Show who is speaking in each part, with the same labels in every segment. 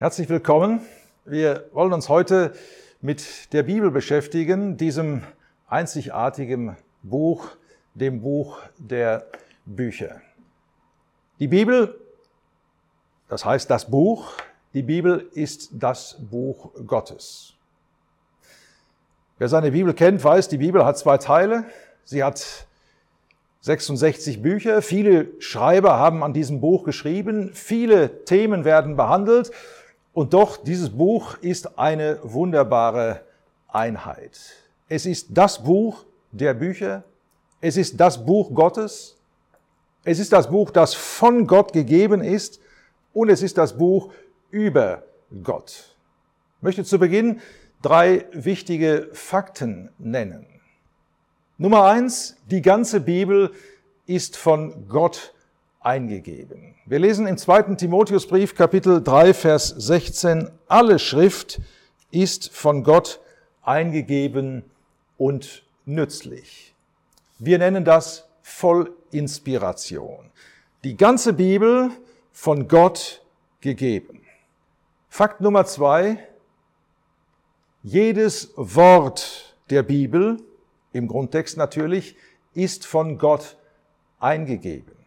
Speaker 1: Herzlich willkommen. Wir wollen uns heute mit der Bibel beschäftigen, diesem einzigartigen Buch, dem Buch der Bücher. Die Bibel, das heißt das Buch, die Bibel ist das Buch Gottes. Wer seine Bibel kennt, weiß, die Bibel hat zwei Teile. Sie hat 66 Bücher. Viele Schreiber haben an diesem Buch geschrieben. Viele Themen werden behandelt. Und doch, dieses Buch ist eine wunderbare Einheit. Es ist das Buch der Bücher. Es ist das Buch Gottes. Es ist das Buch, das von Gott gegeben ist. Und es ist das Buch über Gott. Ich möchte zu Beginn drei wichtige Fakten nennen. Nummer eins, die ganze Bibel ist von Gott eingegeben. Wir lesen im zweiten Timotheusbrief Kapitel 3 Vers 16, alle Schrift ist von Gott eingegeben und nützlich. Wir nennen das Vollinspiration. Die ganze Bibel von Gott gegeben. Fakt Nummer zwei, jedes Wort der Bibel, im Grundtext natürlich, ist von Gott eingegeben.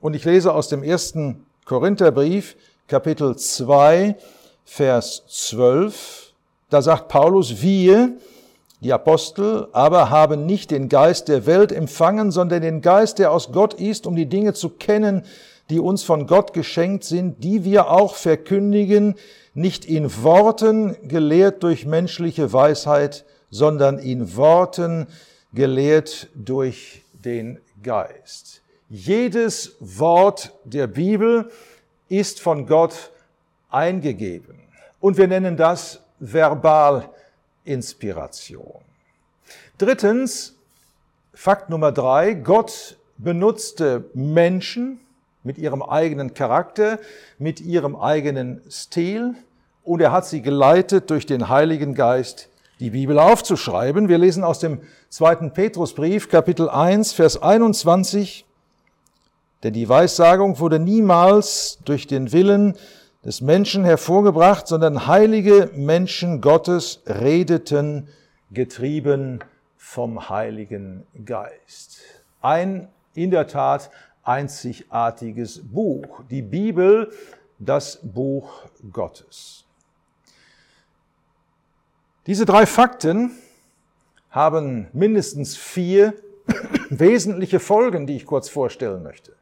Speaker 1: Und ich lese aus dem ersten Korintherbrief, Kapitel 2, Vers 12. Da sagt Paulus, wir, die Apostel, aber haben nicht den Geist der Welt empfangen, sondern den Geist, der aus Gott ist, um die Dinge zu kennen, die uns von Gott geschenkt sind, die wir auch verkündigen, nicht in Worten gelehrt durch menschliche Weisheit, sondern in Worten gelehrt durch den Geist. Jedes Wort der Bibel ist von Gott eingegeben. Und wir nennen das Verbalinspiration. Drittens, Fakt Nummer drei, Gott benutzte Menschen mit ihrem eigenen Charakter, mit ihrem eigenen Stil und er hat sie geleitet durch den Heiligen Geist, die Bibel aufzuschreiben. Wir lesen aus dem zweiten Petrusbrief, Kapitel 1, Vers 21. Denn die Weissagung wurde niemals durch den Willen des Menschen hervorgebracht, sondern heilige Menschen Gottes redeten, getrieben vom Heiligen Geist. Ein in der Tat einzigartiges Buch. Die Bibel, das Buch Gottes. Diese drei Fakten haben mindestens vier wesentliche Folgen, die ich kurz vorstellen möchte.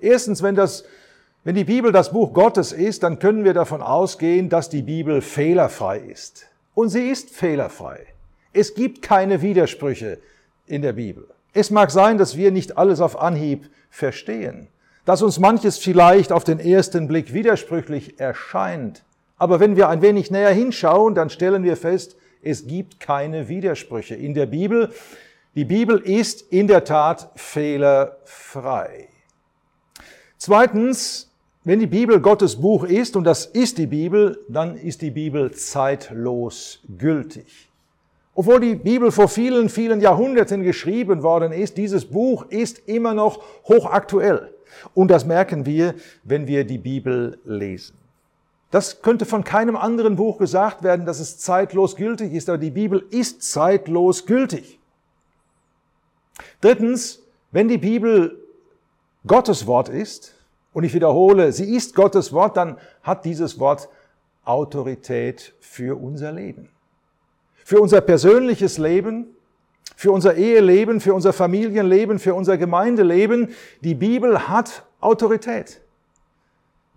Speaker 1: Erstens, wenn, das, wenn die Bibel das Buch Gottes ist, dann können wir davon ausgehen, dass die Bibel fehlerfrei ist. Und sie ist fehlerfrei. Es gibt keine Widersprüche in der Bibel. Es mag sein, dass wir nicht alles auf Anhieb verstehen, dass uns manches vielleicht auf den ersten Blick widersprüchlich erscheint. Aber wenn wir ein wenig näher hinschauen, dann stellen wir fest, es gibt keine Widersprüche in der Bibel. Die Bibel ist in der Tat fehlerfrei. Zweitens, wenn die Bibel Gottes Buch ist, und das ist die Bibel, dann ist die Bibel zeitlos gültig. Obwohl die Bibel vor vielen, vielen Jahrhunderten geschrieben worden ist, dieses Buch ist immer noch hochaktuell. Und das merken wir, wenn wir die Bibel lesen. Das könnte von keinem anderen Buch gesagt werden, dass es zeitlos gültig ist, aber die Bibel ist zeitlos gültig. Drittens, wenn die Bibel Gottes Wort ist, und ich wiederhole, sie ist Gottes Wort, dann hat dieses Wort Autorität für unser Leben. Für unser persönliches Leben, für unser Eheleben, für unser Familienleben, für unser Gemeindeleben. Die Bibel hat Autorität.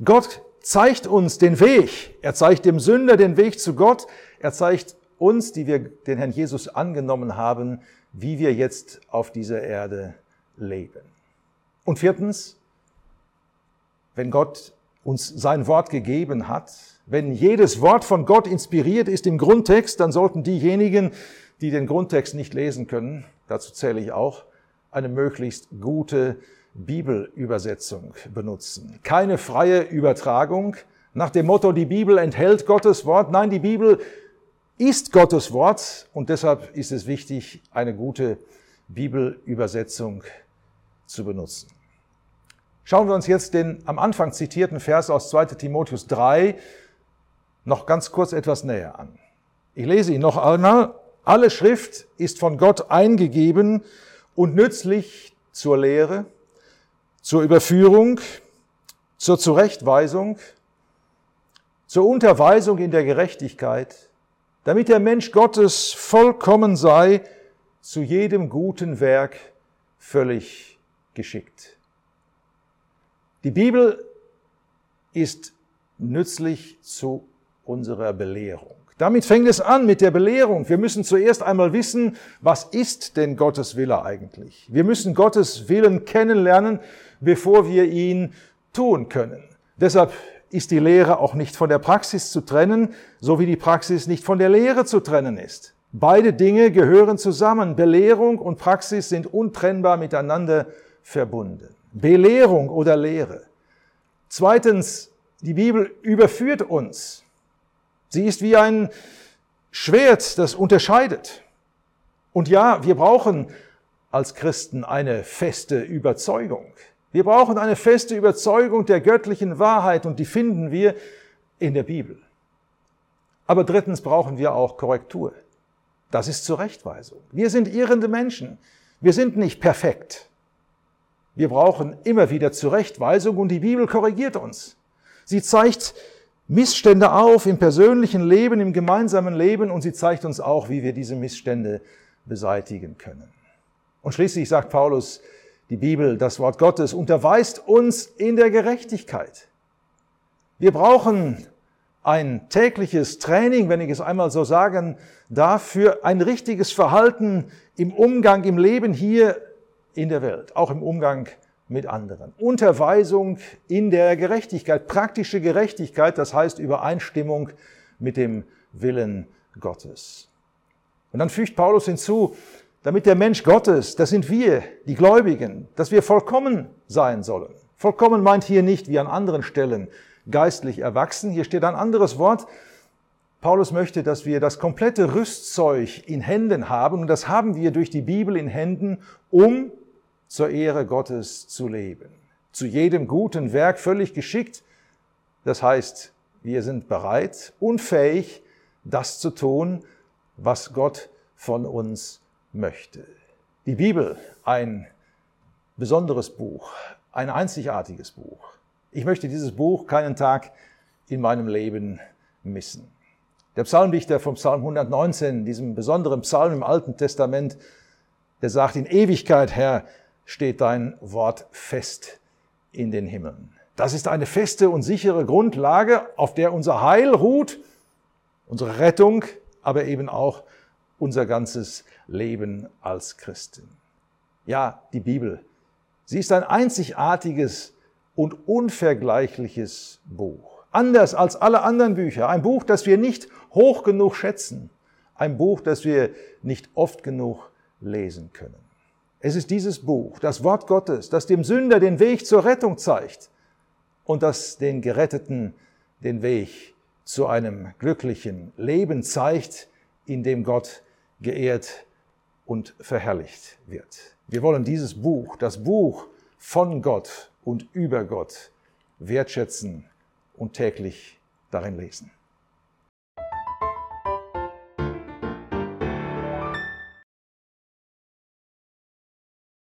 Speaker 1: Gott zeigt uns den Weg. Er zeigt dem Sünder den Weg zu Gott. Er zeigt uns, die wir den Herrn Jesus angenommen haben, wie wir jetzt auf dieser Erde leben. Und viertens, wenn Gott uns sein Wort gegeben hat, wenn jedes Wort von Gott inspiriert ist im Grundtext, dann sollten diejenigen, die den Grundtext nicht lesen können, dazu zähle ich auch, eine möglichst gute Bibelübersetzung benutzen. Keine freie Übertragung nach dem Motto, die Bibel enthält Gottes Wort. Nein, die Bibel ist Gottes Wort und deshalb ist es wichtig, eine gute Bibelübersetzung zu benutzen. Schauen wir uns jetzt den am Anfang zitierten Vers aus 2 Timotheus 3 noch ganz kurz etwas näher an. Ich lese ihn noch einmal. Alle Schrift ist von Gott eingegeben und nützlich zur Lehre, zur Überführung, zur Zurechtweisung, zur Unterweisung in der Gerechtigkeit, damit der Mensch Gottes vollkommen sei, zu jedem guten Werk völlig geschickt. Die Bibel ist nützlich zu unserer Belehrung. Damit fängt es an mit der Belehrung. Wir müssen zuerst einmal wissen, was ist denn Gottes Wille eigentlich? Wir müssen Gottes Willen kennenlernen, bevor wir ihn tun können. Deshalb ist die Lehre auch nicht von der Praxis zu trennen, so wie die Praxis nicht von der Lehre zu trennen ist. Beide Dinge gehören zusammen. Belehrung und Praxis sind untrennbar miteinander verbunden. Belehrung oder Lehre. Zweitens, die Bibel überführt uns. Sie ist wie ein Schwert, das unterscheidet. Und ja, wir brauchen als Christen eine feste Überzeugung. Wir brauchen eine feste Überzeugung der göttlichen Wahrheit und die finden wir in der Bibel. Aber drittens brauchen wir auch Korrektur. Das ist Zurechtweisung. Wir sind irrende Menschen. Wir sind nicht perfekt. Wir brauchen immer wieder Zurechtweisung und die Bibel korrigiert uns. Sie zeigt Missstände auf im persönlichen Leben, im gemeinsamen Leben und sie zeigt uns auch, wie wir diese Missstände beseitigen können. Und schließlich sagt Paulus, die Bibel, das Wort Gottes, unterweist uns in der Gerechtigkeit. Wir brauchen ein tägliches Training, wenn ich es einmal so sagen darf, für ein richtiges Verhalten im Umgang, im Leben hier in der Welt, auch im Umgang mit anderen. Unterweisung in der Gerechtigkeit, praktische Gerechtigkeit, das heißt Übereinstimmung mit dem Willen Gottes. Und dann fügt Paulus hinzu, damit der Mensch Gottes, das sind wir, die Gläubigen, dass wir vollkommen sein sollen. Vollkommen meint hier nicht wie an anderen Stellen geistlich erwachsen. Hier steht ein anderes Wort. Paulus möchte, dass wir das komplette Rüstzeug in Händen haben und das haben wir durch die Bibel in Händen, um zur Ehre Gottes zu leben. Zu jedem guten Werk völlig geschickt. Das heißt, wir sind bereit und fähig, das zu tun, was Gott von uns möchte. Die Bibel, ein besonderes Buch, ein einzigartiges Buch. Ich möchte dieses Buch keinen Tag in meinem Leben missen. Der Psalmdichter vom Psalm 119, diesem besonderen Psalm im Alten Testament, der sagt, in Ewigkeit, Herr, steht dein Wort fest in den Himmeln. Das ist eine feste und sichere Grundlage, auf der unser Heil ruht, unsere Rettung, aber eben auch unser ganzes Leben als Christen. Ja, die Bibel. Sie ist ein einzigartiges und unvergleichliches Buch. Anders als alle anderen Bücher. Ein Buch, das wir nicht hoch genug schätzen. Ein Buch, das wir nicht oft genug lesen können. Es ist dieses Buch, das Wort Gottes, das dem Sünder den Weg zur Rettung zeigt und das den Geretteten den Weg zu einem glücklichen Leben zeigt, in dem Gott geehrt und verherrlicht wird. Wir wollen dieses Buch, das Buch von Gott und über Gott, wertschätzen und täglich darin lesen.